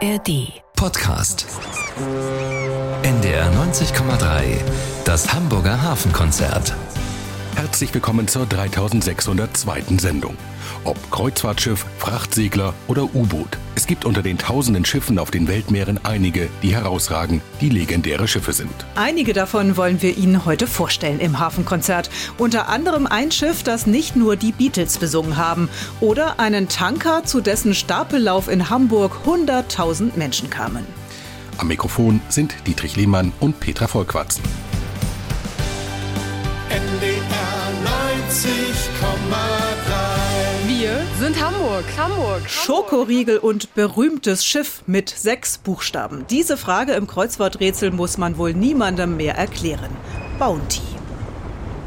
ARD. Podcast. NDR 90,3. Das Hamburger Hafenkonzert. Herzlich willkommen zur 3602. Sendung. Ob Kreuzfahrtschiff, Frachtsegler oder U-Boot. Es gibt unter den tausenden Schiffen auf den Weltmeeren einige, die herausragen, die legendäre Schiffe sind. Einige davon wollen wir Ihnen heute vorstellen im Hafenkonzert. Unter anderem ein Schiff, das nicht nur die Beatles besungen haben. Oder einen Tanker, zu dessen Stapellauf in Hamburg 100.000 Menschen kamen. Am Mikrofon sind Dietrich Lehmann und Petra Vollquatzen. Wir sind Hamburg. Hamburg. Schokoriegel und berühmtes Schiff mit sechs Buchstaben. Diese Frage im Kreuzworträtsel muss man wohl niemandem mehr erklären. Bounty.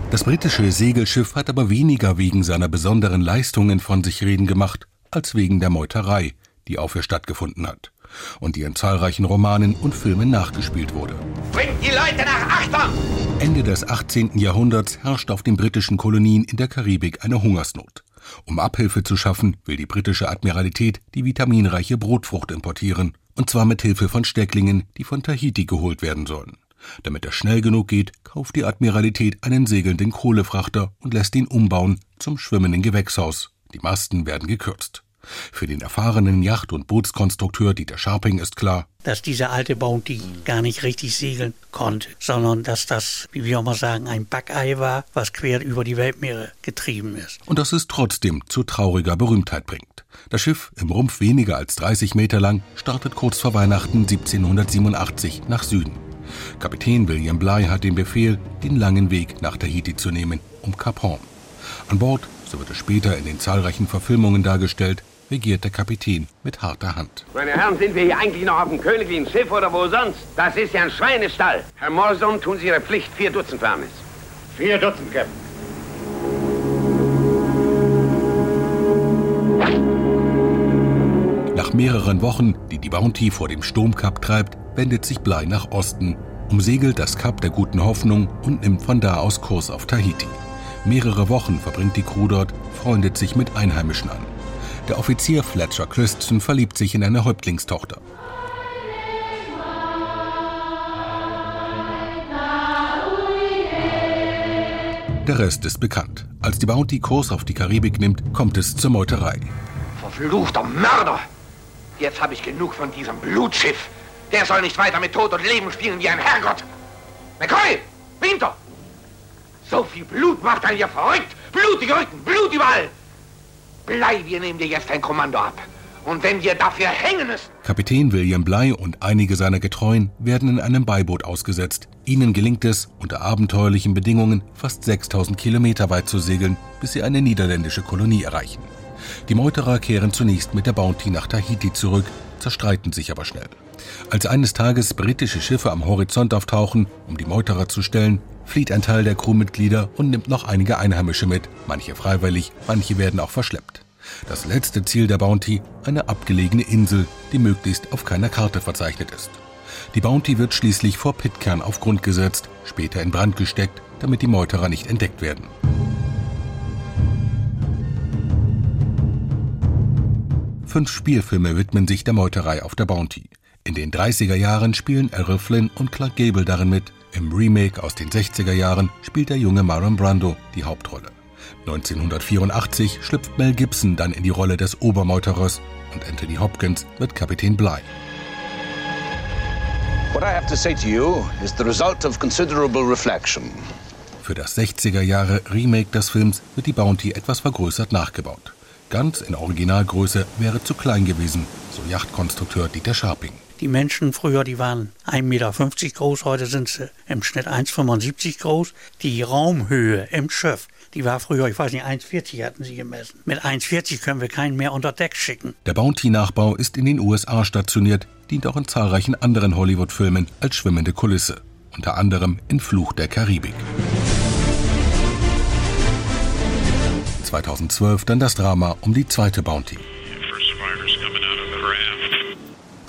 Das britische Segelschiff hat aber weniger wegen seiner besonderen Leistungen von sich reden gemacht, als wegen der Meuterei, die auf ihr stattgefunden hat und die in zahlreichen Romanen und Filmen nachgespielt wurde. Bringt die Leute nach Achtung! Ende des 18. Jahrhunderts herrscht auf den britischen Kolonien in der Karibik eine Hungersnot. Um Abhilfe zu schaffen, will die britische Admiralität die vitaminreiche Brotfrucht importieren, und zwar mit Hilfe von Stecklingen, die von Tahiti geholt werden sollen. Damit es schnell genug geht, kauft die Admiralität einen segelnden Kohlefrachter und lässt ihn umbauen zum schwimmenden Gewächshaus. Die Masten werden gekürzt. Für den erfahrenen Yacht- und Bootskonstrukteur Dieter Scharping ist klar, dass diese alte Bounty gar nicht richtig segeln konnte, sondern dass das, wie wir auch mal sagen, ein Backei war, was quer über die Weltmeere getrieben ist. und dass es trotzdem zu trauriger Berühmtheit bringt. Das Schiff, im Rumpf weniger als 30 Meter lang, startet kurz vor Weihnachten 1787 nach Süden. Kapitän William Bligh hat den Befehl, den langen Weg nach Tahiti zu nehmen, um Kap Horn. An Bord, so wird es später in den zahlreichen Verfilmungen dargestellt, regiert der Kapitän mit harter Hand. Meine Herren, sind wir hier eigentlich noch auf dem königlichen Schiff oder wo sonst? Das ist ja ein Schweinestall. Herr Morrison, tun Sie Ihre Pflicht. Vier Dutzend Farmis. Vier Dutzend, Captain. Nach mehreren Wochen, die die Bounty vor dem Sturmkap treibt, wendet sich Bligh nach Osten, umsegelt das Kap der guten Hoffnung und nimmt von da aus Kurs auf Tahiti. Mehrere Wochen verbringt die Crew dort, freundet sich mit Einheimischen an. Der Offizier Fletcher Christensen verliebt sich in eine Häuptlingstochter. Der Rest ist bekannt. Als die Bounty Kurs auf die Karibik nimmt, kommt es zur Meuterei. Verfluchter Mörder! Jetzt habe ich genug von diesem Blutschiff. Der soll nicht weiter mit Tod und Leben spielen wie ein Herrgott. McCoy! Winter! So viel Blut macht einen ja verrückt! Blutige Rücken, Blut überall! Blei, wir nehmen dir jetzt ein Kommando ab. Und wenn wir dafür hängen müssen, Kapitän William Bligh und einige seiner Getreuen werden in einem Beiboot ausgesetzt. Ihnen gelingt es, unter abenteuerlichen Bedingungen fast 6000 Kilometer weit zu segeln, bis sie eine niederländische Kolonie erreichen. Die Meuterer kehren zunächst mit der Bounty nach Tahiti zurück, zerstreiten sich aber schnell. Als eines Tages britische Schiffe am Horizont auftauchen, um die Meuterer zu stellen, flieht ein Teil der Crewmitglieder und nimmt noch einige Einheimische mit, manche freiwillig, manche werden auch verschleppt. Das letzte Ziel der Bounty, eine abgelegene Insel, die möglichst auf keiner Karte verzeichnet ist. Die Bounty wird schließlich vor Pitcairn auf Grund gesetzt, später in Brand gesteckt, damit die Meuterer nicht entdeckt werden. Fünf Spielfilme widmen sich der Meuterei auf der Bounty. In den 30er Jahren spielen Errol Flynn und Clark Gable darin mit. Im Remake aus den 60er Jahren spielt der junge Marlon Brando die Hauptrolle. 1984 schlüpft Mel Gibson dann in die Rolle des Obermeuterers und Anthony Hopkins wird Kapitän Bligh. What I have to say to you is the result of considerable reflection. Für das 60er Jahre Remake des Films wird die Bounty etwas vergrößert nachgebaut. Ganz in Originalgröße wäre zu klein gewesen, so Yachtkonstrukteur Dieter Scharping. Die Menschen früher, die waren 1,50 Meter groß, heute sind sie im Schnitt 1,75 groß. Die Raumhöhe im Schiff, die war früher, ich weiß nicht, 1,40 hatten sie gemessen. Mit 1,40 können wir keinen mehr unter Deck schicken. Der Bounty-Nachbau ist in den USA stationiert, dient auch in zahlreichen anderen Hollywood-Filmen als schwimmende Kulisse, unter anderem in Fluch der Karibik. 2012 dann das Drama um die zweite Bounty.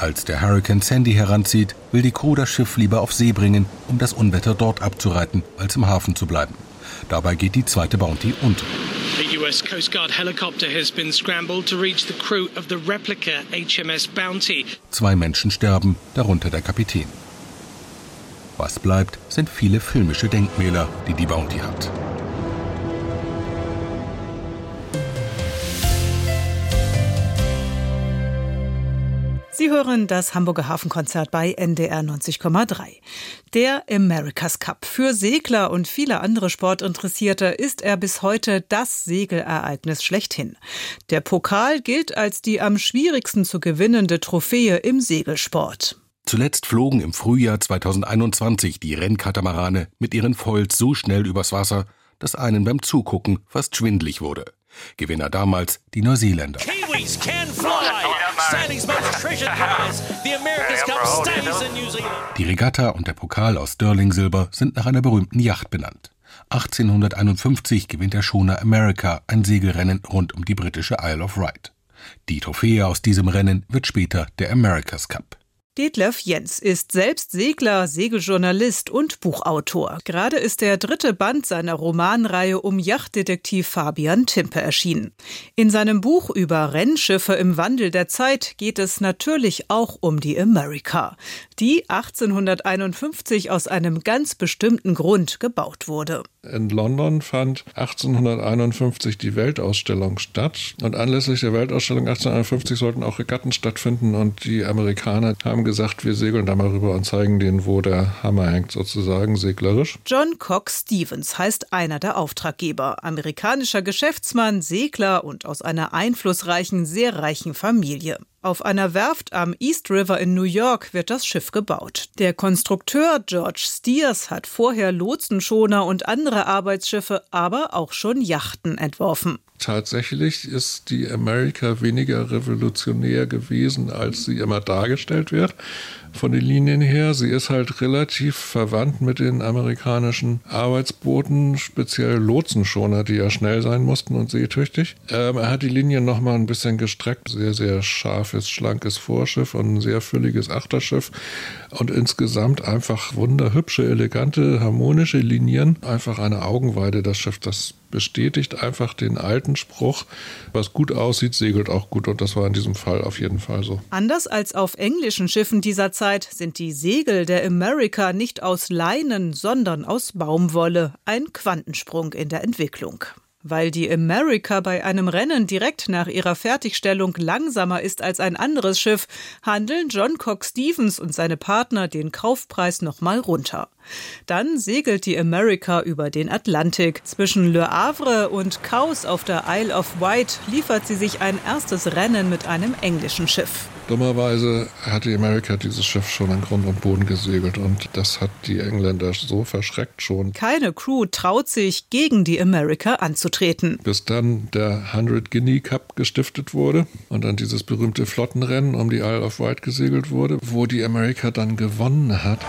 Als der Hurricane Sandy heranzieht, will die Crew das Schiff lieber auf See bringen, um das Unwetter dort abzureiten, als im Hafen zu bleiben. Dabei geht die zweite Bounty unter. A US Coast Guard helicopter has been scrambled to reach the crew of the replica HMS Bounty. Zwei Menschen sterben, darunter der Kapitän. Was bleibt, sind viele filmische Denkmäler, die die Bounty hat. Sie hören das Hamburger Hafenkonzert bei NDR 90,3. Der America's Cup. Für Segler und viele andere Sportinteressierte ist er bis heute das Segelereignis schlechthin. Der Pokal gilt als die am schwierigsten zu gewinnende Trophäe im Segelsport. Zuletzt flogen im Frühjahr 2021 die Rennkatamarane mit ihren Foils so schnell übers Wasser, dass einen beim Zugucken fast schwindlig wurde. Gewinner damals die Neuseeländer. Kiwis can fly. Die Regatta und der Pokal aus Stirling-Silber sind nach einer berühmten Yacht benannt. 1851 gewinnt der Schoner America ein Segelrennen rund um die britische Isle of Wight. Die Trophäe aus diesem Rennen wird später der America's Cup. Detlef Jens ist selbst Segler, Segeljournalist und Buchautor. Gerade ist der dritte Band seiner Romanreihe um Yachtdetektiv Fabian Timpe erschienen. In seinem Buch über Rennschiffe im Wandel der Zeit geht es natürlich auch um die America, die 1851 aus einem ganz bestimmten Grund gebaut wurde. In London fand 1851 die Weltausstellung statt und anlässlich der Weltausstellung 1851 sollten auch Regatten stattfinden und die Amerikaner haben gesagt, wir segeln da mal rüber und zeigen denen, wo der Hammer hängt, sozusagen seglerisch. John Cox Stevens heißt einer der Auftraggeber, amerikanischer Geschäftsmann, Segler und aus einer einflussreichen, sehr reichen Familie. Auf einer Werft am East River in New York wird das Schiff gebaut. Der Konstrukteur George Steers hat vorher Lotsenschoner und andere Arbeitsschiffe, aber auch schon Yachten entworfen. Tatsächlich ist die America weniger revolutionär gewesen, als sie immer dargestellt wird von den Linien her. Sie ist halt relativ verwandt mit den amerikanischen Arbeitsbooten, speziell Lotsenschoner, die ja schnell sein mussten und seetüchtig. Ähm, er hat die Linien nochmal ein bisschen gestreckt. Sehr, sehr scharfes, schlankes Vorschiff und ein sehr fülliges Achterschiff. Und insgesamt einfach wunderhübsche, elegante, harmonische Linien. Einfach eine Augenweide, das Schiff. Das bestätigt einfach den alten Spruch, was gut aussieht, segelt auch gut. Und das war in diesem Fall auf jeden Fall so. Anders als auf englischen Schiffen dieser Zeit sind die Segel der America nicht aus Leinen, sondern aus Baumwolle. Ein Quantensprung in der Entwicklung. Weil die America bei einem Rennen direkt nach ihrer Fertigstellung langsamer ist als ein anderes Schiff, handeln John Cox Stevens und seine Partner den Kaufpreis nochmal runter. Dann segelt die America über den Atlantik. Zwischen Le Havre und Cowes auf der Isle of Wight liefert sie sich ein erstes Rennen mit einem englischen Schiff. Dummerweise hat die America dieses Schiff schon an Grund und Boden gesegelt und das hat die Engländer so verschreckt schon. Keine Crew traut sich, gegen die America anzutreten. Bis dann der 100 Guinea Cup gestiftet wurde und dann dieses berühmte Flottenrennen um die Isle of Wight gesegelt wurde, wo die America dann gewonnen hat.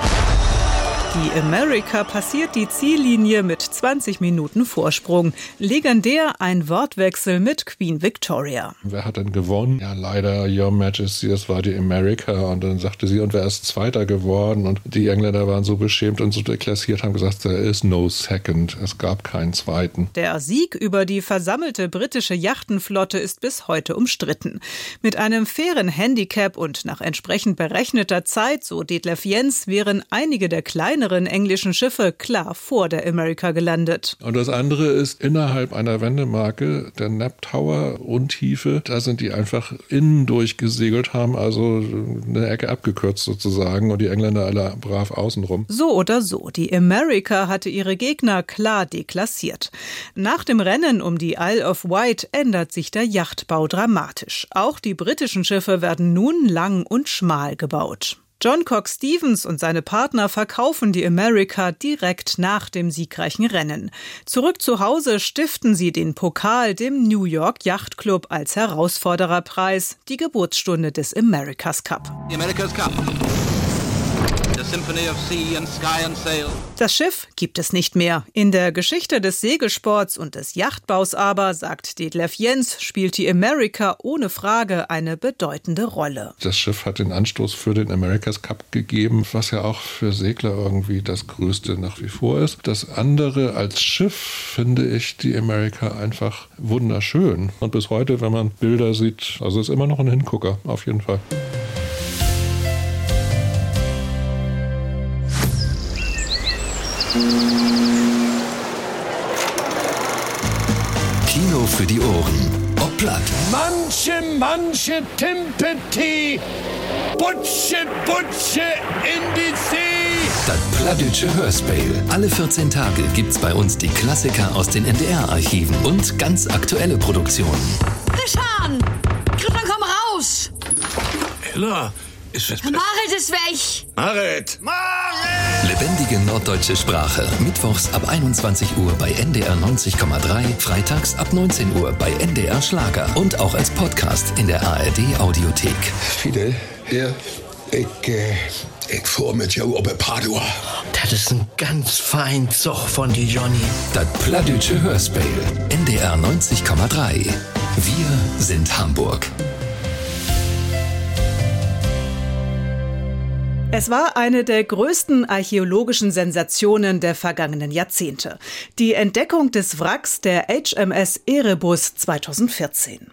Die America passiert die Ziellinie mit 20 Minuten Vorsprung. Legendär ein Wortwechsel mit Queen Victoria. Wer hat denn gewonnen? Ja, leider, Your Majesty, das war die America. Und dann sagte sie, und wer ist Zweiter geworden? Und die Engländer waren so beschämt und so deklassiert, haben gesagt, there is no second. Es gab keinen Zweiten. Der Sieg über die versammelte britische Yachtenflotte ist bis heute umstritten. Mit einem fairen Handicap und nach entsprechend berechneter Zeit, so Detlef Jens, wären einige der kleinen kleineren englischen Schiffe klar vor der America gelandet. Und das andere ist innerhalb einer Wendemarke, der Nap Tower Untiefe, da sind die einfach innen durchgesegelt, haben also eine Ecke abgekürzt sozusagen und die Engländer alle brav außenrum. So oder so, die America hatte ihre Gegner klar deklassiert. Nach dem Rennen um die Isle of Wight ändert sich der Yachtbau dramatisch. Auch die britischen Schiffe werden nun lang und schmal gebaut. John Cox Stevens und seine Partner verkaufen die America direkt nach dem siegreichen Rennen. Zurück zu Hause stiften sie den Pokal dem New York Yacht Club als Herausfordererpreis, die Geburtsstunde des America's Cup. America's Cup. Das Schiff gibt es nicht mehr. In der Geschichte des Segelsports und des Yachtbaus aber, sagt Detlef Jens, spielt die America ohne Frage eine bedeutende Rolle. Das Schiff hat den Anstoß für den America's Cup gegeben, was ja auch für Segler irgendwie das Größte nach wie vor ist. Das andere als Schiff finde ich die America einfach wunderschön. Und bis heute, wenn man Bilder sieht, also ist immer noch ein Hingucker, auf jeden Fall. Kino für die Ohren. Ob platt. Manche, manche Timpeti, Butsche, Butsche in die See. Das Plattdütsche Hörspiel. Alle 14 Tage gibt's bei uns die Klassiker aus den NDR-Archiven und ganz aktuelle Produktionen. Christian! Christian, komm raus! Ella, ist was Marit ist weg! Marit! Lebendige norddeutsche Sprache. Mittwochs ab 21 Uhr bei NDR 90,3. Freitags ab 19 Uhr bei NDR Schlager. Und auch als Podcast in der ARD Audiothek. Fidel? Ja? Ich, äh, ich fuhr mit jou op Padua. Das ist ein ganz fein Zug von die Johnny. Das Plattdütsche Hörspiel. NDR 90,3. Wir sind Hamburg. Es war eine der größten archäologischen Sensationen der vergangenen Jahrzehnte. Die Entdeckung des Wracks der HMS Erebus 2014.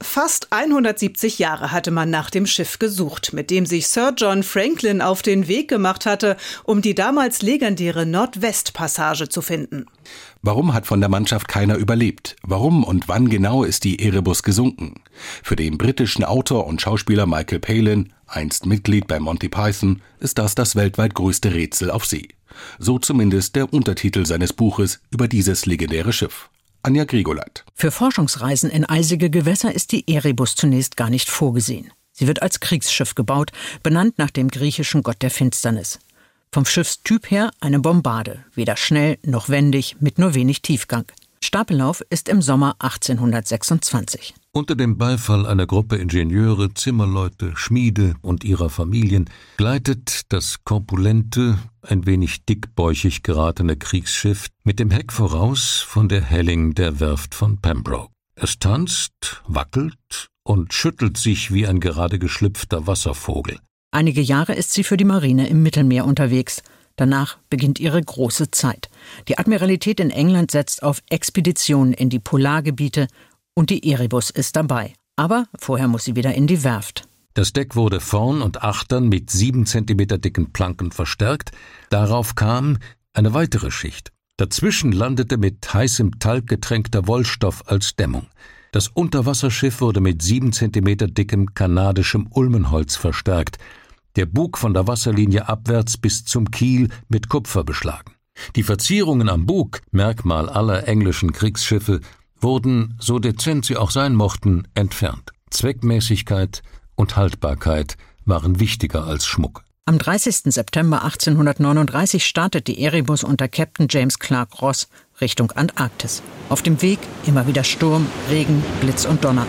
Fast 170 Jahre hatte man nach dem Schiff gesucht, mit dem sich Sir John Franklin auf den Weg gemacht hatte, um die damals legendäre Nordwestpassage zu finden. Warum hat von der Mannschaft keiner überlebt? Warum und wann genau ist die Erebus gesunken? Für den britischen Autor und Schauspieler Michael Palin, einst Mitglied bei Monty Python, ist das das weltweit größte Rätsel auf See. So zumindest der Untertitel seines Buches über dieses legendäre Schiff. Anja Grigolat. Für Forschungsreisen in eisige Gewässer ist die Erebus zunächst gar nicht vorgesehen. Sie wird als Kriegsschiff gebaut, benannt nach dem griechischen Gott der Finsternis. Vom Schiffstyp her eine Bombarde, weder schnell noch wendig, mit nur wenig Tiefgang. Stapellauf ist im Sommer 1826. Unter dem Beifall einer Gruppe Ingenieure, Zimmerleute, Schmiede und ihrer Familien gleitet das korpulente, ein wenig dickbäuchig geratene Kriegsschiff mit dem Heck voraus von der Helling der Werft von Pembroke. Es tanzt, wackelt und schüttelt sich wie ein gerade geschlüpfter Wasservogel. Einige Jahre ist sie für die Marine im Mittelmeer unterwegs. Danach beginnt ihre große Zeit. Die Admiralität in England setzt auf Expeditionen in die Polargebiete und die Erebus ist dabei. Aber vorher muss sie wieder in die Werft. Das Deck wurde vorn und achtern mit sieben Zentimeter dicken Planken verstärkt. Darauf kam eine weitere Schicht. Dazwischen landete mit heißem Talg getränkter Wollstoff als Dämmung. Das Unterwasserschiff wurde mit sieben Zentimeter dickem kanadischem Ulmenholz verstärkt. Der Bug von der Wasserlinie abwärts bis zum Kiel mit Kupfer beschlagen. Die Verzierungen am Bug, Merkmal aller englischen Kriegsschiffe, wurden, so dezent sie auch sein mochten, entfernt. Zweckmäßigkeit und Haltbarkeit waren wichtiger als Schmuck. Am 30. September 1839 startet die Erebus unter Captain James Clark Ross Richtung Antarktis. Auf dem Weg immer wieder Sturm, Regen, Blitz und Donner.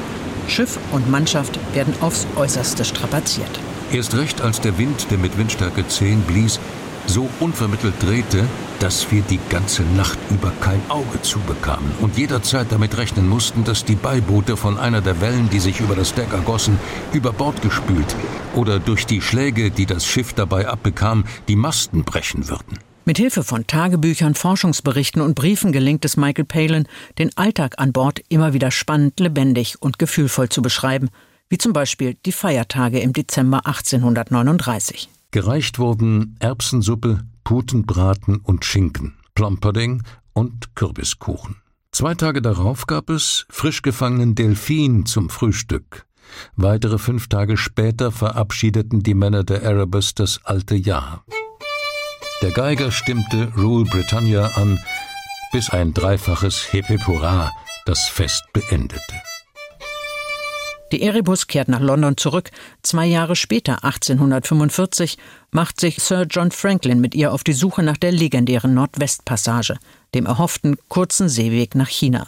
Schiff und Mannschaft werden aufs Äußerste strapaziert. Erst recht, als der Wind, der mit Windstärke 10 blies, so unvermittelt drehte, dass wir die ganze Nacht über kein Auge zubekamen und jederzeit damit rechnen mussten, dass die Beiboote von einer der Wellen, die sich über das Deck ergossen, über Bord gespült oder durch die Schläge, die das Schiff dabei abbekam, die Masten brechen würden. Mit Hilfe von Tagebüchern, Forschungsberichten und Briefen gelingt es Michael Palin, den Alltag an Bord immer wieder spannend, lebendig und gefühlvoll zu beschreiben, wie zum Beispiel die Feiertage im Dezember 1839. Gereicht wurden Erbsensuppe, Putenbraten und Schinken, Plumpudding und Kürbiskuchen. Zwei Tage darauf gab es frisch gefangenen Delfin zum Frühstück. Weitere fünf Tage später verabschiedeten die Männer der Erebus das alte Jahr. Der Geiger stimmte Rule Britannia an, bis ein dreifaches Hip das Fest beendete. Die Erebus kehrt nach London zurück. Zwei Jahre später, 1845, macht sich Sir John Franklin mit ihr auf die Suche nach der legendären Nordwestpassage, dem erhofften kurzen Seeweg nach China.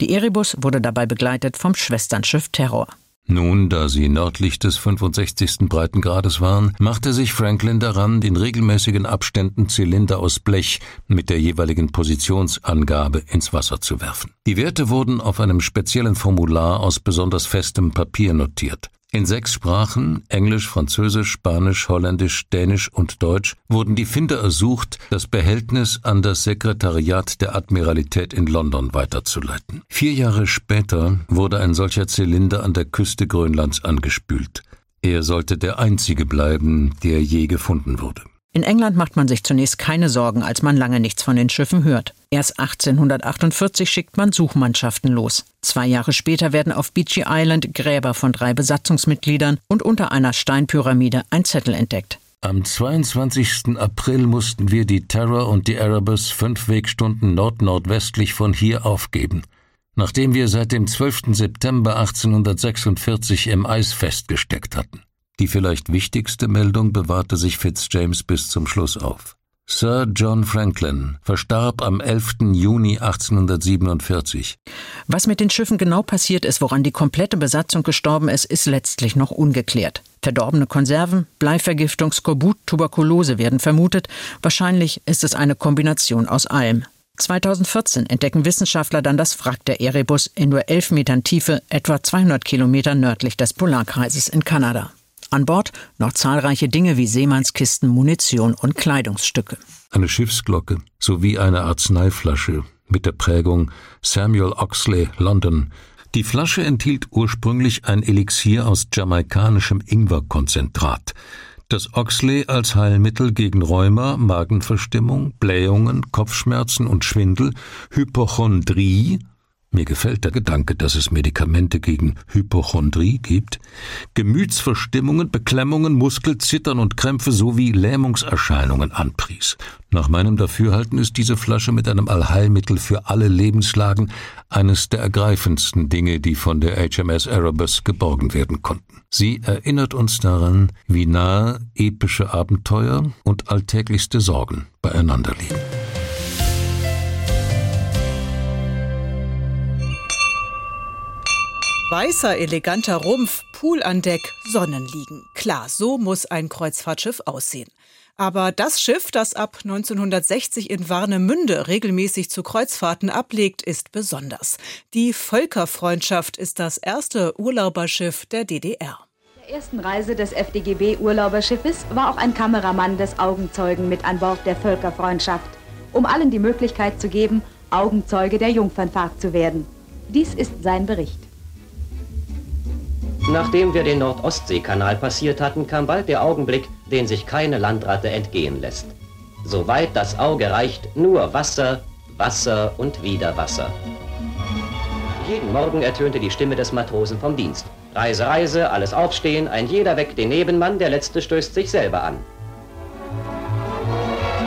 Die Erebus wurde dabei begleitet vom Schwesternschiff Terror. Nun, da sie nördlich des 65. Breitengrades waren, machte sich Franklin daran, in regelmäßigen Abständen Zylinder aus Blech mit der jeweiligen Positionsangabe ins Wasser zu werfen. Die Werte wurden auf einem speziellen Formular aus besonders festem Papier notiert. In sechs Sprachen Englisch, Französisch, Spanisch, Holländisch, Dänisch und Deutsch wurden die Finder ersucht, das Behältnis an das Sekretariat der Admiralität in London weiterzuleiten. Vier Jahre später wurde ein solcher Zylinder an der Küste Grönlands angespült. Er sollte der einzige bleiben, der je gefunden wurde. In England macht man sich zunächst keine Sorgen, als man lange nichts von den Schiffen hört. Erst 1848 schickt man Suchmannschaften los. Zwei Jahre später werden auf Beachy Island Gräber von drei Besatzungsmitgliedern und unter einer Steinpyramide ein Zettel entdeckt. Am 22. April mussten wir die Terror und die Erebus fünf Wegstunden nord-nordwestlich von hier aufgeben, nachdem wir seit dem 12. September 1846 im Eis festgesteckt hatten. Die vielleicht wichtigste Meldung bewahrte sich Fitzjames bis zum Schluss auf. Sir John Franklin verstarb am 11. Juni 1847. Was mit den Schiffen genau passiert ist, woran die komplette Besatzung gestorben ist, ist letztlich noch ungeklärt. Verdorbene Konserven, Bleivergiftung, Skorbut, Tuberkulose werden vermutet. Wahrscheinlich ist es eine Kombination aus allem. 2014 entdecken Wissenschaftler dann das Wrack der Erebus in nur 11 Metern Tiefe, etwa 200 Kilometer nördlich des Polarkreises in Kanada. An Bord noch zahlreiche Dinge wie Seemannskisten, Munition und Kleidungsstücke. Eine Schiffsglocke sowie eine Arzneiflasche mit der Prägung Samuel Oxley, London. Die Flasche enthielt ursprünglich ein Elixier aus jamaikanischem Ingwerkonzentrat, das Oxley als Heilmittel gegen Rheuma, Magenverstimmung, Blähungen, Kopfschmerzen und Schwindel, Hypochondrie mir gefällt der Gedanke, dass es Medikamente gegen Hypochondrie gibt, Gemütsverstimmungen, Beklemmungen, Muskelzittern und Krämpfe sowie Lähmungserscheinungen anpries. Nach meinem Dafürhalten ist diese Flasche mit einem Allheilmittel für alle Lebenslagen eines der ergreifendsten Dinge, die von der HMS Erebus geborgen werden konnten. Sie erinnert uns daran, wie nahe epische Abenteuer und alltäglichste Sorgen beieinander liegen. Weißer, eleganter Rumpf, Pool an Deck, Sonnenliegen. Klar, so muss ein Kreuzfahrtschiff aussehen. Aber das Schiff, das ab 1960 in Warnemünde regelmäßig zu Kreuzfahrten ablegt, ist besonders. Die Völkerfreundschaft ist das erste Urlauberschiff der DDR. Der ersten Reise des FDGB-Urlauberschiffes war auch ein Kameramann des Augenzeugen mit an Bord der Völkerfreundschaft, um allen die Möglichkeit zu geben, Augenzeuge der Jungfernfahrt zu werden. Dies ist sein Bericht. Nachdem wir den Nordostseekanal passiert hatten, kam bald der Augenblick, den sich keine Landratte entgehen lässt. Soweit das Auge reicht, nur Wasser, Wasser und wieder Wasser. Jeden Morgen ertönte die Stimme des Matrosen vom Dienst. Reise, Reise, alles aufstehen, ein jeder weckt den Nebenmann, der letzte stößt sich selber an.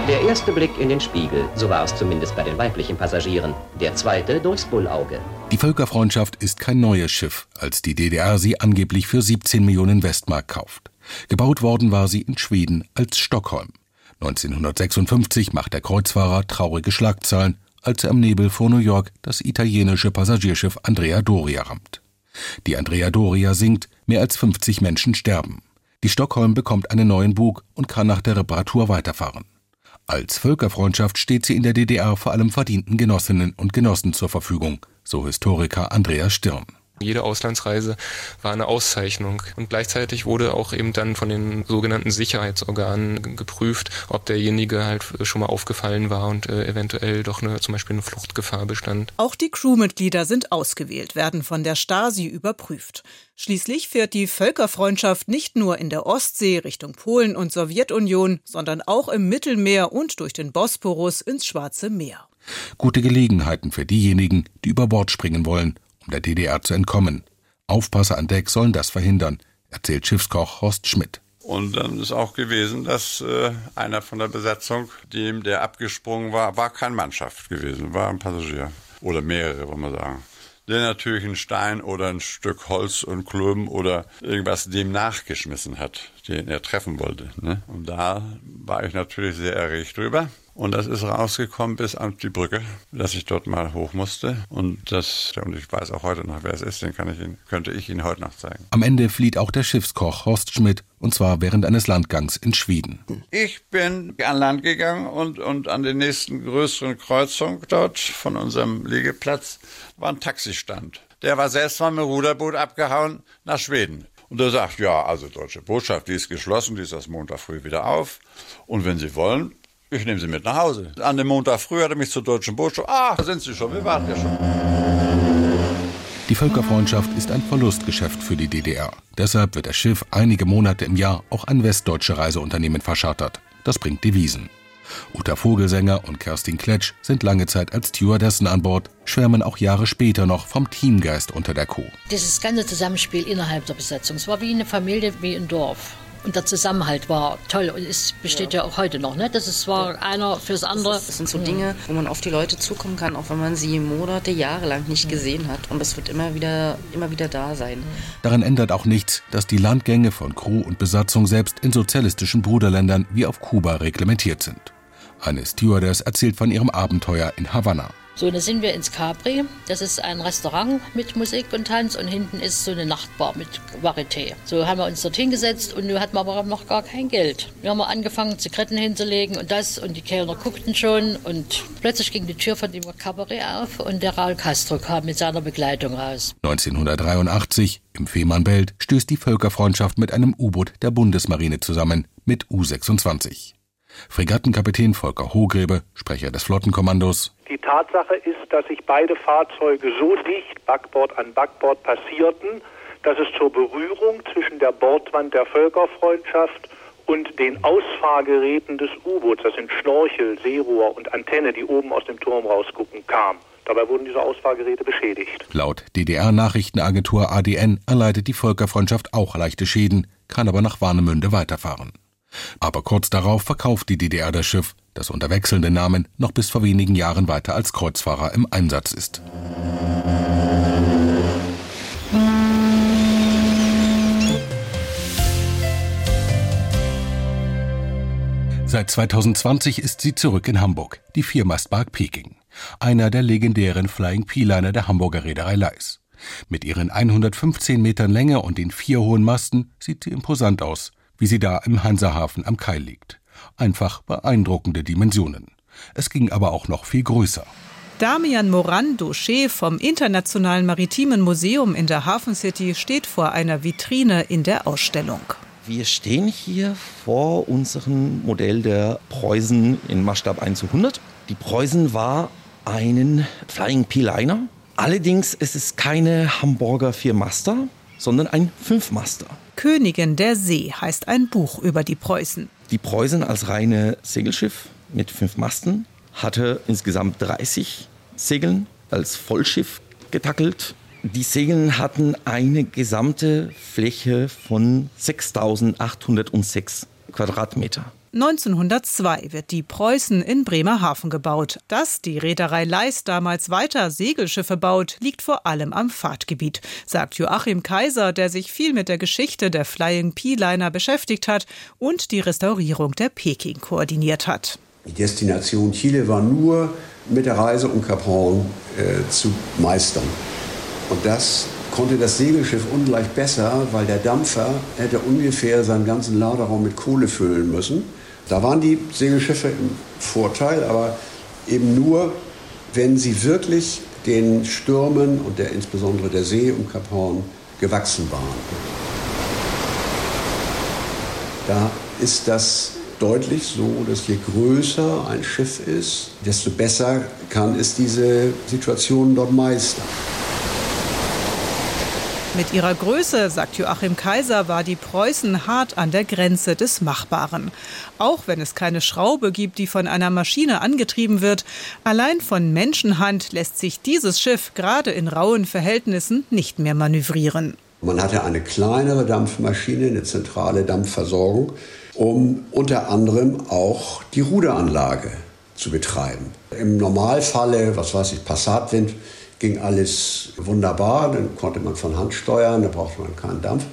Der erste Blick in den Spiegel, so war es zumindest bei den weiblichen Passagieren, der zweite durchs Bullauge. Die Völkerfreundschaft ist kein neues Schiff, als die DDR sie angeblich für 17 Millionen Westmark kauft. Gebaut worden war sie in Schweden als Stockholm. 1956 macht der Kreuzfahrer traurige Schlagzeilen, als er im Nebel vor New York das italienische Passagierschiff Andrea Doria rammt. Die Andrea Doria sinkt, mehr als 50 Menschen sterben. Die Stockholm bekommt einen neuen Bug und kann nach der Reparatur weiterfahren. Als Völkerfreundschaft steht sie in der DDR vor allem verdienten Genossinnen und Genossen zur Verfügung, so Historiker Andreas Stirn. Jede Auslandsreise war eine Auszeichnung. Und gleichzeitig wurde auch eben dann von den sogenannten Sicherheitsorganen geprüft, ob derjenige halt schon mal aufgefallen war und äh, eventuell doch eine, zum Beispiel eine Fluchtgefahr bestand. Auch die Crewmitglieder sind ausgewählt, werden von der Stasi überprüft. Schließlich fährt die Völkerfreundschaft nicht nur in der Ostsee Richtung Polen und Sowjetunion, sondern auch im Mittelmeer und durch den Bosporus ins Schwarze Meer. Gute Gelegenheiten für diejenigen, die über Bord springen wollen um der DDR zu entkommen. Aufpasser an Deck sollen das verhindern, erzählt Schiffskoch Horst Schmidt. Und dann ist auch gewesen, dass äh, einer von der Besatzung, dem der abgesprungen war, war kein Mannschaft gewesen, war ein Passagier. Oder mehrere, wollen wir sagen. Der natürlich einen Stein oder ein Stück Holz und Klumpen oder irgendwas dem nachgeschmissen hat, den er treffen wollte. Ne? Und da war ich natürlich sehr erregt drüber. Und das ist rausgekommen bis an die Brücke, dass ich dort mal hoch musste. Und das, und ich weiß auch heute noch, wer es ist, den kann ich Ihnen, könnte ich Ihnen heute noch zeigen. Am Ende flieht auch der Schiffskoch Horst Schmidt, und zwar während eines Landgangs in Schweden. Ich bin an Land gegangen und, und an der nächsten größeren Kreuzung dort von unserem Liegeplatz war ein Taxistand. Der war selbst mal mit dem Ruderboot abgehauen nach Schweden. Und er sagt, ja, also deutsche Botschaft, die ist geschlossen, die ist das Montag früh wieder auf. Und wenn Sie wollen, ich nehme Sie mit nach Hause. An dem Montag früh hat er mich zur deutschen Botschaft. Ah, da sind Sie schon, wir warten ja schon. Die Völkerfreundschaft ist ein Verlustgeschäft für die DDR. Deshalb wird das Schiff einige Monate im Jahr auch an westdeutsche Reiseunternehmen verschartert. Das bringt Devisen. Uta Vogelsänger und Kerstin Kletsch sind lange Zeit als Stewardessen an Bord, schwärmen auch Jahre später noch vom Teamgeist unter der Kuh. Dieses ganze Zusammenspiel innerhalb der Besetzung, es war wie eine Familie, wie ein Dorf. Und der Zusammenhalt war toll und es besteht ja, ja auch heute noch. Ne? Das ist, war einer fürs andere. Das, sind so Dinge, wo man auf die Leute zukommen kann, auch wenn man sie Monate, Jahre lang nicht gesehen hat. Und es wird immer wieder, immer wieder da sein. Daran ändert auch nichts, dass die Landgänge von Crew und Besatzung selbst in sozialistischen Bruderländern wie auf Kuba reglementiert sind. Eine Stewardess erzählt von ihrem Abenteuer in Havanna. So, dann sind wir ins Capri. Das ist ein Restaurant mit Musik und Tanz und hinten ist so eine Nachtbar mit Varieté. So haben wir uns dort hingesetzt und nun hatten wir aber noch gar kein Geld. Wir haben angefangen, Zigaretten hinzulegen und das und die Kellner guckten schon und plötzlich ging die Tür von dem Cabaret auf und der Raul Castro kam mit seiner Begleitung raus. 1983 im Fehmarnbelt stößt die Völkerfreundschaft mit einem U-Boot der Bundesmarine zusammen mit U-26. Fregattenkapitän Volker Hohgräbe, Sprecher des Flottenkommandos. Die Tatsache ist, dass sich beide Fahrzeuge so dicht Backbord an Backbord passierten, dass es zur Berührung zwischen der Bordwand der Völkerfreundschaft und den Ausfahrgeräten des U-Boots, das sind Schnorchel, Seerohr und Antenne, die oben aus dem Turm rausgucken, kam. Dabei wurden diese Ausfahrgeräte beschädigt. Laut DDR-Nachrichtenagentur ADN erleidet die Völkerfreundschaft auch leichte Schäden, kann aber nach Warnemünde weiterfahren. Aber kurz darauf verkauft die DDR das Schiff, das unter wechselnden Namen noch bis vor wenigen Jahren weiter als Kreuzfahrer im Einsatz ist. Seit 2020 ist sie zurück in Hamburg, die Viermastbark Peking, einer der legendären Flying P-Liner der Hamburger Reederei Leis. Mit ihren 115 Metern Länge und den vier hohen Masten sieht sie imposant aus, wie sie da im Hansahafen am Kai liegt. Einfach beeindruckende Dimensionen. Es ging aber auch noch viel größer. Damian Moran Douché vom Internationalen Maritimen Museum in der Hafen City steht vor einer Vitrine in der Ausstellung. Wir stehen hier vor unserem Modell der Preußen in Maßstab 1 zu 100. Die Preußen war einen Flying P-Liner. Allerdings ist es keine Hamburger Viermaster, sondern ein Fünfmaster. Königin der See heißt ein Buch über die Preußen. Die Preußen als reine Segelschiff mit fünf Masten hatte insgesamt 30 Segeln als Vollschiff getackelt. Die Segeln hatten eine gesamte Fläche von 6806 Quadratmeter. 1902 wird die Preußen in Bremerhaven gebaut. Dass die Reederei Leis damals weiter Segelschiffe baut, liegt vor allem am Fahrtgebiet, sagt Joachim Kaiser, der sich viel mit der Geschichte der Flying P-Liner beschäftigt hat und die Restaurierung der Peking koordiniert hat. Die Destination Chile war nur mit der Reise um Cap Horn äh, zu meistern. Und das konnte das Segelschiff ungleich besser, weil der Dampfer hätte ungefähr seinen ganzen Laderaum mit Kohle füllen müssen. Da waren die Segelschiffe im Vorteil, aber eben nur, wenn sie wirklich den Stürmen und der, insbesondere der See um Kap Horn gewachsen waren. Da ist das deutlich so, dass je größer ein Schiff ist, desto besser kann es diese Situation dort meistern. Mit ihrer Größe, sagt Joachim Kaiser, war die Preußen hart an der Grenze des Machbaren. Auch wenn es keine Schraube gibt, die von einer Maschine angetrieben wird, allein von Menschenhand lässt sich dieses Schiff gerade in rauen Verhältnissen nicht mehr manövrieren. Man hatte eine kleinere Dampfmaschine, eine zentrale Dampfversorgung, um unter anderem auch die Ruderanlage zu betreiben. Im Normalfalle, was weiß ich, Passatwind, ging alles wunderbar, dann konnte man von Hand steuern, da brauchte man keinen Dampf.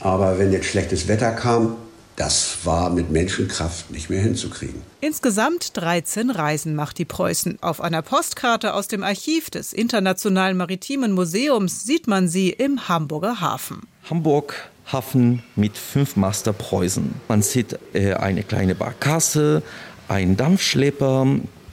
Aber wenn jetzt schlechtes Wetter kam, Das war mit Menschenkraft nicht mehr hinzukriegen. Insgesamt 13 Reisen macht die Preußen. Auf einer Postkarte aus dem Archiv des Internationalen Maritimen Museums sieht man sie im Hamburger Hafen. Hamburg Hafen mit fünf Master Preußen. Man sieht äh, eine kleine Barkasse, einen Dampfschlepper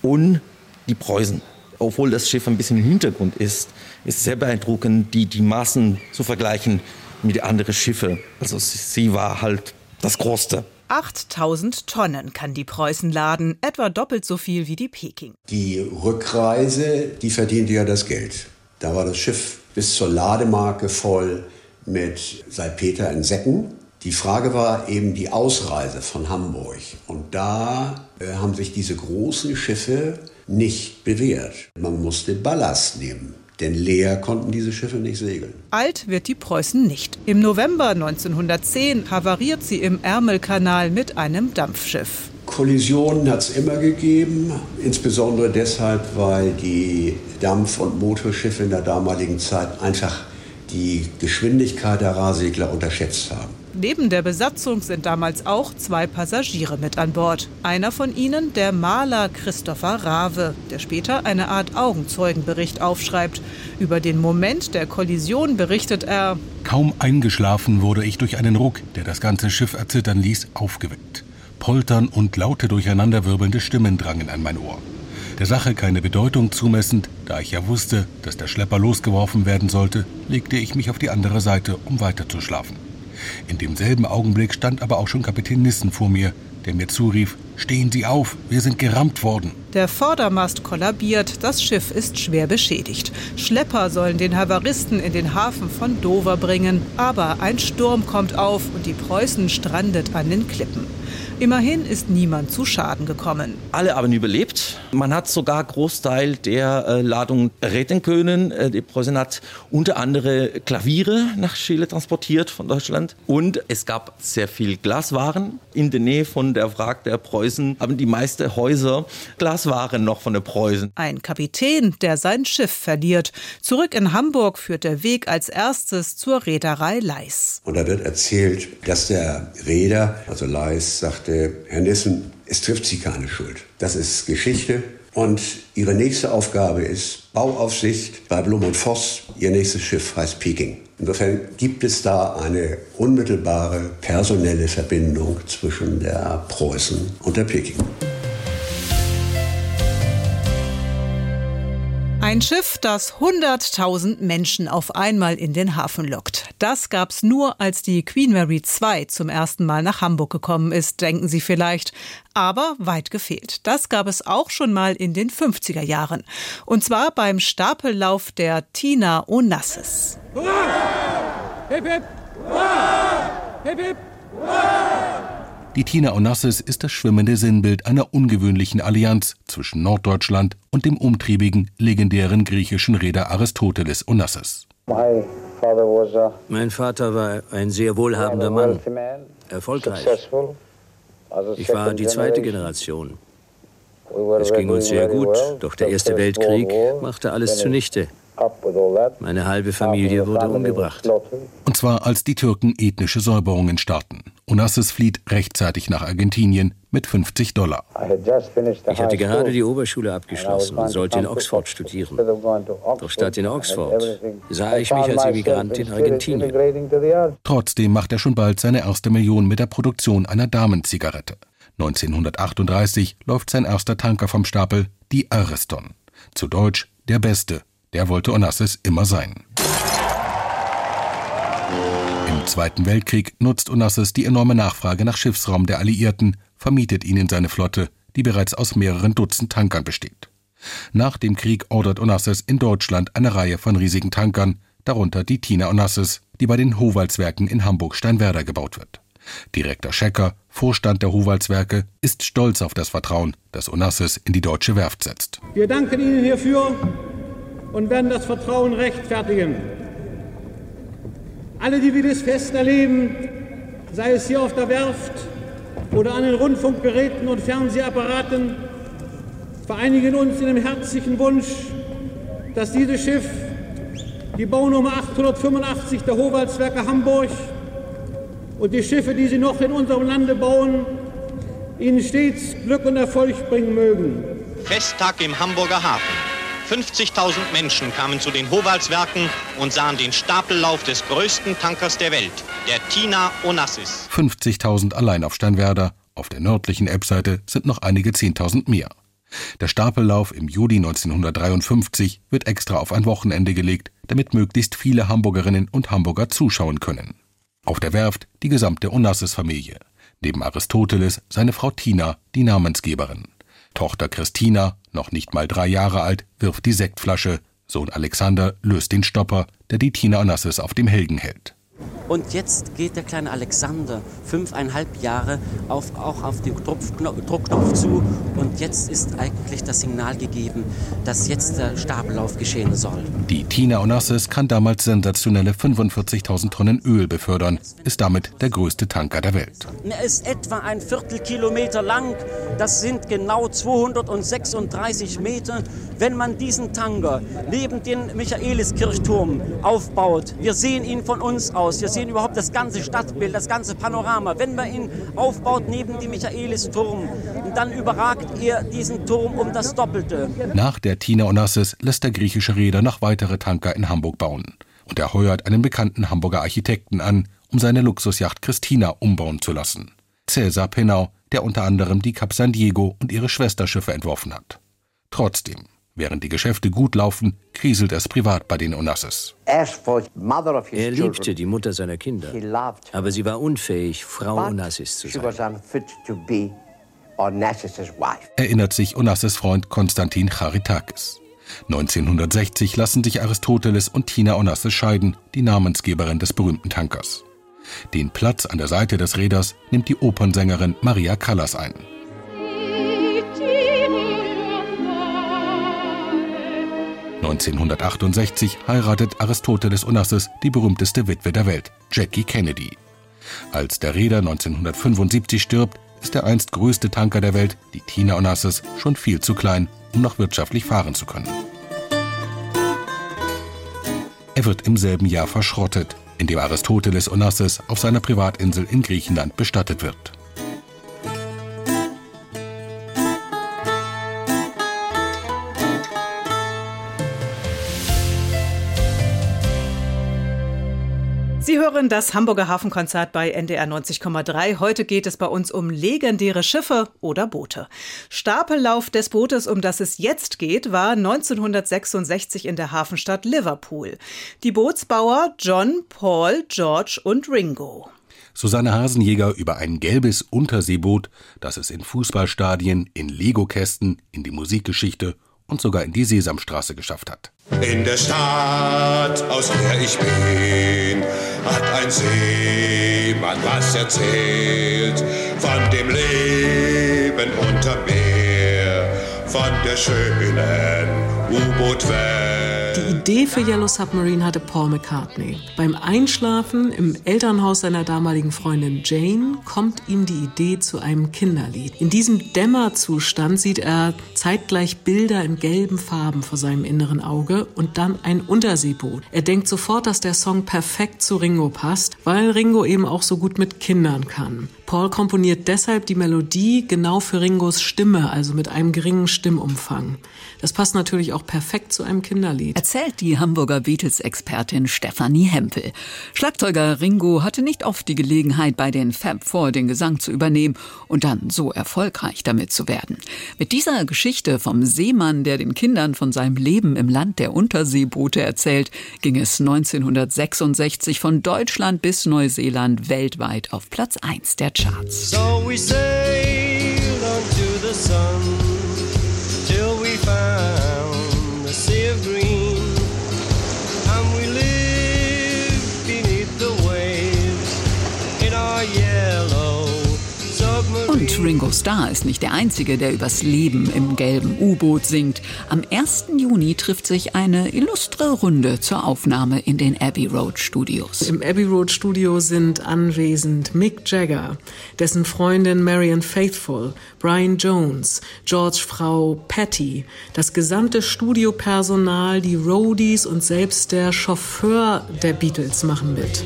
und die Preußen. Obwohl das Schiff ein bisschen im Hintergrund ist, ist sehr beeindruckend, die, die Maßen zu vergleichen mit anderen Schiffen. Also sie war halt das Größte. 8000 Tonnen kann die Preußen laden, etwa doppelt so viel wie die Peking. Die Rückreise, die verdiente ja das Geld. Da war das Schiff bis zur Lademarke voll mit Salpeter in Säcken. Die Frage war eben die Ausreise von Hamburg. Und da äh, haben sich diese großen Schiffe nicht bewährt. Man musste Ballast nehmen. Denn leer konnten diese Schiffe nicht segeln. Alt wird die Preußen nicht. Im November 1910 havariert sie im Ärmelkanal mit einem Dampfschiff. Kollisionen hat es immer gegeben, insbesondere deshalb, weil die Dampf- und Motorschiffe in der damaligen Zeit einfach die Geschwindigkeit der Rahsegler unterschätzt haben. Neben der Besatzung sind damals auch zwei Passagiere mit an Bord. Einer von ihnen der Maler Christopher Rave, der später eine Art Augenzeugenbericht aufschreibt. Über den Moment der Kollision berichtet er: Kaum eingeschlafen wurde ich durch einen Ruck, der das ganze Schiff erzittern ließ, aufgeweckt. Poltern und laute durcheinanderwirbelnde Stimmen drangen an mein Ohr. Der Sache keine Bedeutung zumessend, da ich ja wusste, dass der Schlepper losgeworfen werden sollte, legte ich mich auf die andere Seite, um weiterzuschlafen. In demselben Augenblick stand aber auch schon Kapitän Nissen vor mir, der mir zurief, Stehen Sie auf, wir sind gerammt worden. Der Vordermast kollabiert, das Schiff ist schwer beschädigt. Schlepper sollen den Havaristen in den Hafen von Dover bringen, aber ein Sturm kommt auf und die Preußen strandet an den Klippen. Immerhin ist niemand zu Schaden gekommen. Alle haben überlebt. Man hat sogar Großteil der äh, Ladung retten können. Äh, die Preußen hat unter anderem Klaviere nach Chile transportiert von Deutschland. Und es gab sehr viel Glaswaren. In der Nähe von der Wrack der Preußen haben die meisten Häuser Glaswaren noch von der Preußen. Ein Kapitän, der sein Schiff verliert. Zurück in Hamburg führt der Weg als erstes zur Reederei Leis. Und da wird erzählt, dass der Reeder, also Leis, sagt, sagte, Herr Nissen, es trifft Sie keine Schuld. Das ist Geschichte. Und Ihre nächste Aufgabe ist Bauaufsicht bei Blum und Voss. Ihr nächstes Schiff heißt Peking. Insofern gibt es da eine unmittelbare personelle Verbindung zwischen der Preußen und der Peking. Ein Schiff, das 100.000 Menschen auf einmal in den Hafen lockt. Das gab's nur, als die Queen Mary II zum ersten Mal nach Hamburg gekommen ist, denken Sie vielleicht. Aber weit gefehlt. Das gab es auch schon mal in den 50er Jahren. Und zwar beim Stapellauf der Tina Onassis. Hip, hip. Hip, hip. Die Tina Onassis ist das schwimmende Sinnbild einer ungewöhnlichen Allianz zwischen Norddeutschland und dem umtriebigen, legendären griechischen Reeder Aristoteles Onassis. Mein Vater war ein sehr wohlhabender Mann, erfolgreich. Ich war die zweite Generation. Es ging uns sehr gut, doch der Erste Weltkrieg machte alles zunichte. Meine halbe Familie wurde umgebracht. Und zwar als die Türken ethnische Säuberungen starten. Onassis flieht rechtzeitig nach Argentinien mit 50 Dollar. Ich hatte gerade die Oberschule abgeschlossen und sollte in Oxford studieren. Doch statt in Oxford sah ich mich als Immigrant in Argentinien. Trotzdem macht er schon bald seine erste Million mit der Produktion einer Damenzigarette. 1938 läuft sein erster Tanker vom Stapel, die Ariston. Zu Deutsch der Beste der wollte Onassis immer sein. Im Zweiten Weltkrieg nutzt Onassis die enorme Nachfrage nach Schiffsraum der Alliierten, vermietet ihn in seine Flotte, die bereits aus mehreren Dutzend Tankern besteht. Nach dem Krieg ordert Onassis in Deutschland eine Reihe von riesigen Tankern, darunter die Tina Onassis, die bei den Howaldswerken in Hamburg-Steinwerder gebaut wird. Direktor Schecker, Vorstand der Howaldswerke, ist stolz auf das Vertrauen, das Onassis in die deutsche Werft setzt. Wir danken Ihnen hierfür und werden das Vertrauen rechtfertigen. Alle, die wir das Fest erleben, sei es hier auf der Werft oder an den Rundfunkgeräten und Fernsehapparaten, vereinigen uns in dem herzlichen Wunsch, dass dieses Schiff, die Baunummer 885 der Howaldswerke Hamburg, und die Schiffe, die sie noch in unserem Lande bauen, ihnen stets Glück und Erfolg bringen mögen. Festtag im Hamburger Hafen. 50.000 Menschen kamen zu den Howaldswerken und sahen den Stapellauf des größten Tankers der Welt, der Tina Onassis. 50.000 allein auf Steinwerder. Auf der nördlichen Ebbseite sind noch einige 10.000 mehr. Der Stapellauf im Juli 1953 wird extra auf ein Wochenende gelegt, damit möglichst viele Hamburgerinnen und Hamburger zuschauen können. Auf der Werft die gesamte Onassis-Familie. Neben Aristoteles seine Frau Tina, die Namensgeberin. Tochter Christina, noch nicht mal drei Jahre alt, wirft die Sektflasche. Sohn Alexander löst den Stopper, der die Tina Onassis auf dem Helgen hält. Und jetzt geht der kleine Alexander, fünfeinhalb Jahre, auf, auch auf den Druckknopf zu. Und jetzt ist eigentlich das Signal gegeben, dass jetzt der Stapellauf geschehen soll. Die Tina Onassis kann damals sensationelle 45.000 Tonnen Öl befördern, ist damit der größte Tanker der Welt. Er ist etwa ein Viertelkilometer lang. Das sind genau 236 Meter. Wenn man diesen Tanker neben den Michaeliskirchturm aufbaut, wir sehen ihn von uns aus aus. Wir sehen überhaupt das ganze Stadtbild, das ganze Panorama. Wenn man ihn aufbaut neben dem Michaelisturm, dann überragt er diesen Turm um das Doppelte. Nach der Tina Onassis lässt der griechische Reeder noch weitere Tanker in Hamburg bauen. Und er heuert einen bekannten Hamburger Architekten an, um seine Luxusjacht Christina umbauen zu lassen. Cäsar Penau, der unter anderem die Cap San Diego und ihre Schwesterschiffe entworfen hat. Trotzdem, Während die Geschäfte gut laufen, kriselt es privat bei den Onassis. Er liebte die Mutter seiner Kinder, aber sie war unfähig, Frau Onassis zu sein. Erinnert sich Onassis Freund Konstantin Charitakis. 1960 lassen sich Aristoteles und Tina Onassis scheiden, die Namensgeberin des berühmten Tankers. Den Platz an der Seite des Räders nimmt die Opernsängerin Maria Callas ein. 1968 heiratet Aristoteles Onassis die berühmteste Witwe der Welt, Jackie Kennedy. Als der Reeder 1975 stirbt, ist der einst größte Tanker der Welt, die Tina Onassis, schon viel zu klein, um noch wirtschaftlich fahren zu können. Er wird im selben Jahr verschrottet, indem Aristoteles Onassis auf seiner Privatinsel in Griechenland bestattet wird. Sie hören das Hamburger Hafenkonzert bei NDR 90,3. Heute geht es bei uns um legendäre Schiffe oder Boote. Stapellauf des Bootes, um das es jetzt geht, war 1966 in der Hafenstadt Liverpool. Die Bootsbauer John, Paul, George und Ringo. Susanne Hasenjäger über ein gelbes Unterseeboot, das es in Fußballstadien, in Legokästen, in die Musikgeschichte und sogar in die Sesamstraße geschafft hat. In der Stadt, aus der ich bin, hat ein Seemann was erzählt von dem Leben unter Meer, von der schönen U-Boot-Welt. Idee für Yellow Submarine hatte Paul McCartney. Beim Einschlafen im Elternhaus seiner damaligen Freundin Jane kommt ihm die Idee zu einem Kinderlied. In diesem Dämmerzustand sieht er zeitgleich Bilder in gelben Farben vor seinem inneren Auge und dann ein Unterseeboot. Er denkt sofort, dass der Song perfekt zu Ringo passt, weil Ringo eben auch so gut mit Kindern kann. Paul komponiert deshalb die Melodie genau für Ringos Stimme, also mit einem geringen Stimmumfang. Das passt natürlich auch perfekt zu einem Kinderlied. Erzählt die Hamburger Beatles-Expertin Stefanie Hempel. Schlagzeuger Ringo hatte nicht oft die Gelegenheit, bei den Fab Four den Gesang zu übernehmen und dann so erfolgreich damit zu werden. Mit dieser Geschichte vom Seemann, der den Kindern von seinem Leben im Land der Unterseeboote erzählt, ging es 1966 von Deutschland bis Neuseeland weltweit auf Platz 1 der charts. So we sailed onto the sun till we found Ringo Starr ist nicht der Einzige, der übers Leben im gelben U-Boot singt. Am 1. Juni trifft sich eine illustre Runde zur Aufnahme in den Abbey Road Studios. Im Abbey Road Studio sind anwesend Mick Jagger, dessen Freundin Marian Faithful, Brian Jones, George Frau Patty, das gesamte Studiopersonal, die Roadies und selbst der Chauffeur der Beatles machen mit.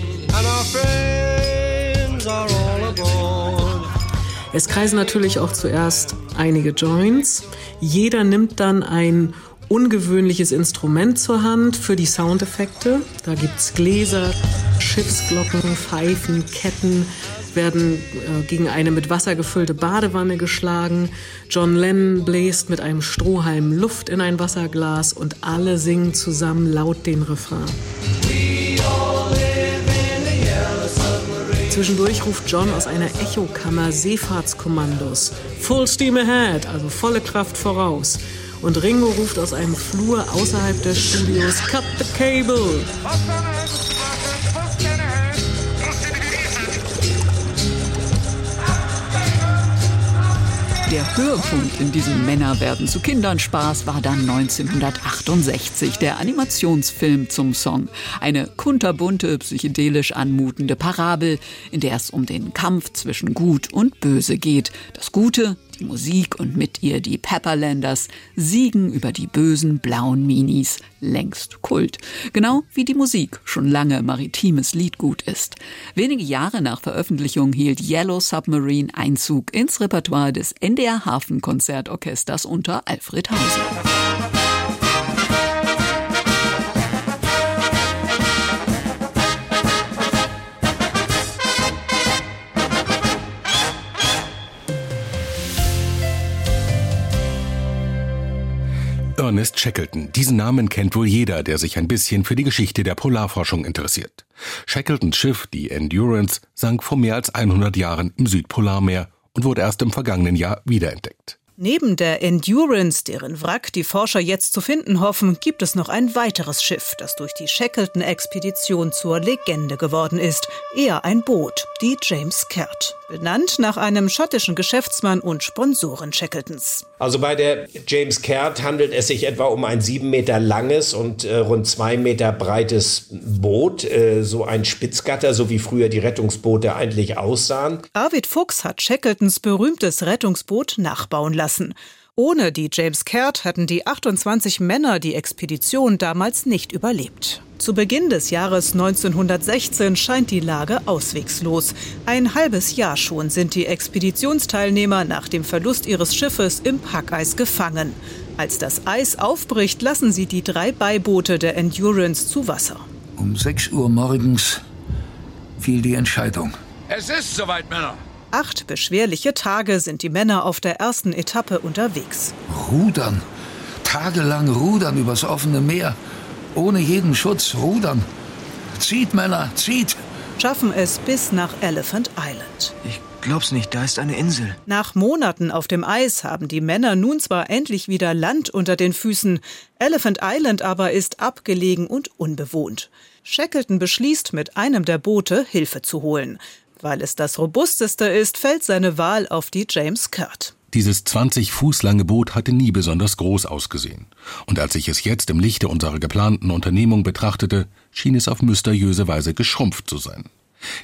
Es kreisen natürlich auch zuerst einige Joints. Jeder nimmt dann ein ungewöhnliches Instrument zur Hand für die Soundeffekte. Da gibt es Gläser, Schiffsglocken, Pfeifen, Ketten, werden äh, gegen eine mit Wasser gefüllte Badewanne geschlagen. John Lennon bläst mit einem Strohhalm Luft in ein Wasserglas und alle singen zusammen laut den Refrain. Zwischendurch ruft John aus einer Echokammer Seefahrtskommandos. Full steam ahead, also volle Kraft voraus. Und Ringo ruft aus einem Flur außerhalb des Studios Cut the Cable. Der Höhepunkt in diesem Männer werden zu Kindern Spaß war dann 1968 der Animationsfilm zum Song. Eine kunterbunte, psychedelisch anmutende Parabel, in der es um den Kampf zwischen Gut und Böse geht. Das Gute die Musik und mit ihr die Pepperlanders siegen über die bösen blauen Minis, längst Kult. Genau wie die Musik schon lange maritimes Liedgut ist. Wenige Jahre nach Veröffentlichung hielt Yellow Submarine Einzug ins Repertoire des NDR Hafenkonzertorchesters unter Alfred Hauser. Ernest Shackleton. Diesen Namen kennt wohl jeder, der sich ein bisschen für die Geschichte der Polarforschung interessiert. Shackletons Schiff, die Endurance, sank vor mehr als 100 Jahren im Südpolarmeer und wurde erst im vergangenen Jahr wiederentdeckt. Neben der Endurance, deren Wrack die Forscher jetzt zu finden hoffen, gibt es noch ein weiteres Schiff, das durch die Shackleton-Expedition zur Legende geworden ist. Eher ein Boot, die James Caird. Benannt nach einem schottischen Geschäftsmann und Sponsoren Shackletons. Also bei der James Caird handelt es sich etwa um ein sieben Meter langes und äh, rund zwei Meter breites Boot, äh, so ein Spitzgatter, so wie früher die Rettungsboote eigentlich aussahen. Arvid Fuchs hat Shackletons berühmtes Rettungsboot nachbauen lassen lassen. Ohne die James Caird hätten die 28 Männer die Expedition damals nicht überlebt. Zu Beginn des Jahres 1916 scheint die Lage auswegslos. Ein halbes Jahr schon sind die Expeditionsteilnehmer nach dem Verlust ihres Schiffes im Packeis gefangen. Als das Eis aufbricht, lassen sie die drei Beiboote der Endurance zu Wasser. Um 6 Uhr morgens fiel die Entscheidung. Es ist soweit, Männer. Acht beschwerliche Tage sind die Männer auf der ersten Etappe unterwegs. Rudern. Tagelang rudern übers offene Meer. Ohne jeden Schutz rudern. Zieht, Männer, zieht. Schaffen es bis nach Elephant Island. Ich glaub's nicht, da ist eine Insel. Nach Monaten auf dem Eis haben die Männer nun zwar endlich wieder Land unter den Füßen, Elephant Island aber ist abgelegen und unbewohnt. Shackleton beschließt, mit einem der Boote Hilfe zu holen. Weil es das robusteste ist, fällt seine Wahl auf die James Caird. Dieses 20 Fuß lange Boot hatte nie besonders groß ausgesehen. Und als ich es jetzt im Lichte unserer geplanten Unternehmung betrachtete, schien es auf mysteriöse Weise geschrumpft zu sein.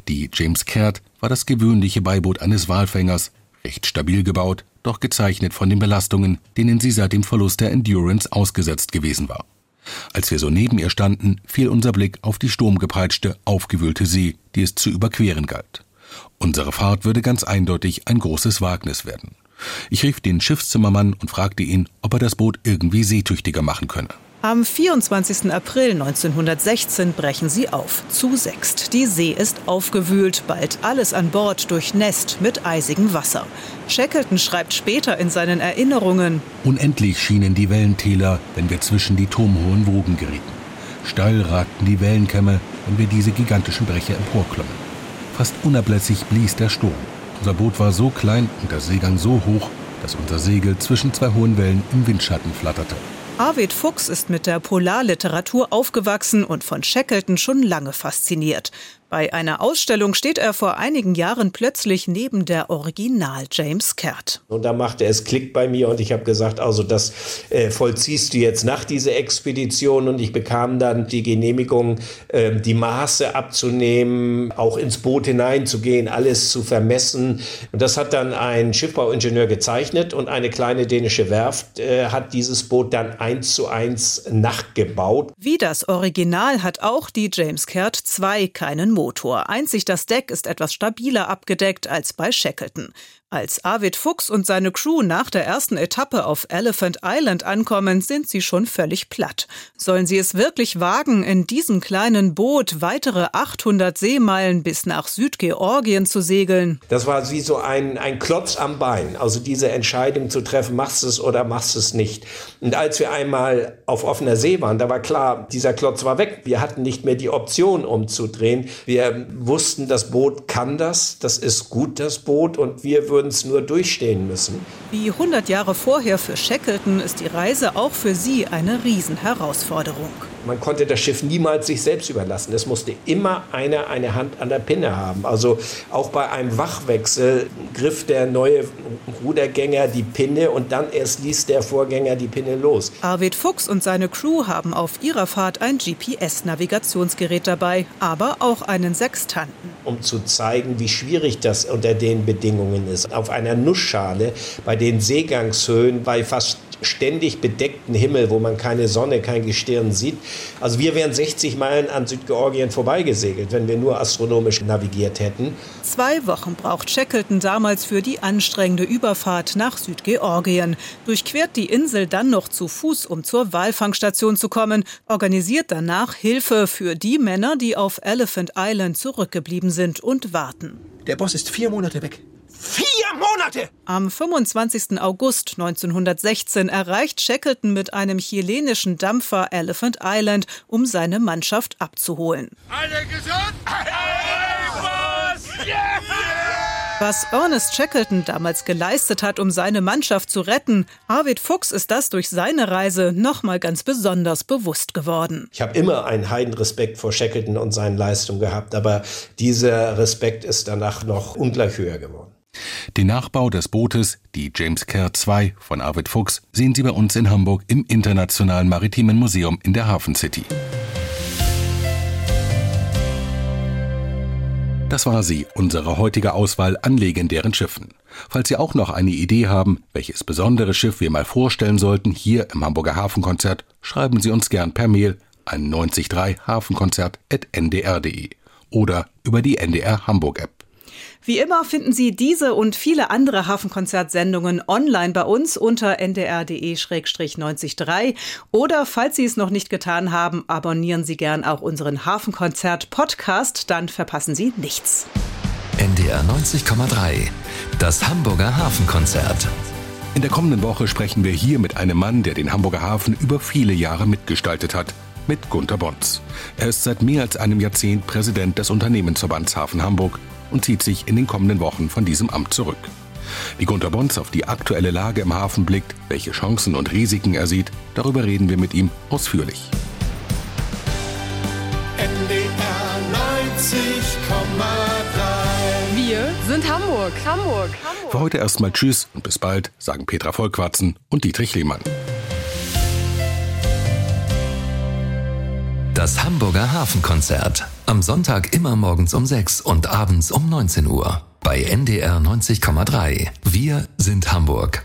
Die James Caird war das gewöhnliche Beiboot eines Walfängers, recht stabil gebaut, doch gezeichnet von den Belastungen, denen sie seit dem Verlust der Endurance ausgesetzt gewesen war. Als wir so neben ihr standen, fiel unser Blick auf die sturmgepeitschte, aufgewühlte See, die es zu überqueren galt. Unsere Fahrt würde ganz eindeutig ein großes Wagnis werden. Ich rief den Schiffszimmermann und fragte ihn, ob er das Boot irgendwie seetüchtiger machen könne. Am 24. April 1916 brechen sie auf, zu sechst. Die See ist aufgewühlt, bald alles an Bord durchnässt mit eisigem Wasser. Shackleton schreibt später in seinen Erinnerungen: Unendlich schienen die Wellentäler, wenn wir zwischen die turmhohen Wogen gerieten. Steil ragten die Wellenkämme, wenn wir diese gigantischen Brecher emporklommen. Fast unablässig blies der Sturm. Unser Boot war so klein und der Seegang so hoch, dass unser Segel zwischen zwei hohen Wellen im Windschatten flatterte. Arvid Fuchs ist mit der Polarliteratur aufgewachsen und von Shackleton schon lange fasziniert. Bei einer Ausstellung steht er vor einigen Jahren plötzlich neben der Original James Caird. Und da machte es Klick bei mir und ich habe gesagt, also das äh, vollziehst du jetzt nach dieser Expedition und ich bekam dann die Genehmigung, äh, die Maße abzunehmen, auch ins Boot hineinzugehen, alles zu vermessen. Und das hat dann ein Schiffbauingenieur gezeichnet und eine kleine dänische Werft äh, hat dieses Boot dann eins zu eins nachgebaut. Wie das Original hat auch die James Caird 2 keinen Motor. Einzig das Deck ist etwas stabiler abgedeckt als bei Shackleton. Als Arvid Fuchs und seine Crew nach der ersten Etappe auf Elephant Island ankommen, sind sie schon völlig platt. Sollen sie es wirklich wagen, in diesem kleinen Boot weitere 800 Seemeilen bis nach Südgeorgien zu segeln? Das war wie so ein, ein Klotz am Bein, also diese Entscheidung zu treffen, machst du es oder machst du es nicht. Und als wir einmal auf offener See waren, da war klar, dieser Klotz war weg. Wir hatten nicht mehr die Option umzudrehen. Wir wussten, das Boot kann das, das ist gut, das Boot, und wir würden uns nur durchstehen müssen. Wie 100 Jahre vorher für Shackleton ist die Reise auch für sie eine Riesenherausforderung. Man konnte das Schiff niemals sich selbst überlassen. Es musste immer einer eine Hand an der Pinne haben. Also auch bei einem Wachwechsel griff der neue Rudergänger die Pinne und dann erst ließ der Vorgänger die Pinne los. Arvid Fuchs und seine Crew haben auf ihrer Fahrt ein GPS-Navigationsgerät dabei, aber auch einen Sextanten. Um zu zeigen, wie schwierig das unter den Bedingungen ist. Auf einer Nussschale bei den Seegangshöhen bei fast ständig bedeckten Himmel, wo man keine Sonne, kein Gestirn sieht. Also wir wären 60 Meilen an Südgeorgien vorbeigesegelt, wenn wir nur astronomisch navigiert hätten. Zwei Wochen braucht Shackleton damals für die anstrengende Überfahrt nach Südgeorgien. Durchquert die Insel dann noch zu Fuß, um zur Walfangstation zu kommen, organisiert danach Hilfe für die Männer, die auf Elephant Island zurückgeblieben sind und warten. Der Boss ist vier Monate weg. Vier Monate! Am 25. August 1916 erreicht Shackleton mit einem chilenischen Dampfer Elephant Island, um seine Mannschaft abzuholen. Alle gesund? Hey, Boss! Yeah! Was Ernest Shackleton damals geleistet hat, um seine Mannschaft zu retten, Arvid Fuchs ist das durch seine Reise nochmal ganz besonders bewusst geworden. Ich habe immer einen Heidenrespekt vor Shackleton und seinen Leistungen gehabt, aber dieser Respekt ist danach noch ungleich höher geworden. Den Nachbau des Bootes, die James Kerr 2 von Arvid Fuchs, sehen Sie bei uns in Hamburg im Internationalen Maritimen Museum in der Hafen City. Das war sie, unsere heutige Auswahl an legendären Schiffen. Falls Sie auch noch eine Idee haben, welches besondere Schiff wir mal vorstellen sollten hier im Hamburger Hafenkonzert, schreiben Sie uns gern per Mail an 903 hafenkonzert.ndr.de oder über die NDR Hamburg App. Wie immer finden Sie diese und viele andere Hafenkonzertsendungen online bei uns unter ndr.de-903 oder falls Sie es noch nicht getan haben, abonnieren Sie gern auch unseren Hafenkonzert Podcast, dann verpassen Sie nichts. NDR 90,3 Das Hamburger Hafenkonzert. In der kommenden Woche sprechen wir hier mit einem Mann, der den Hamburger Hafen über viele Jahre mitgestaltet hat mit Gunter Bons. Er ist seit mehr als einem Jahrzehnt Präsident des Unternehmensverbands Hafen Hamburg und zieht sich in den kommenden Wochen von diesem Amt zurück. Wie Gunter Bons auf die aktuelle Lage im Hafen blickt, welche Chancen und Risiken er sieht, darüber reden wir mit ihm ausführlich. NDR 90,3 Wir sind Hamburg. Hamburg. Hamburg. Für heute erstmal Tschüss und bis bald, sagen Petra Vollquatzen und Dietrich Lehmann. Das Hamburger Hafenkonzert. Am Sonntag immer morgens um 6 und abends um 19 Uhr. Bei NDR 90,3. Wir sind Hamburg.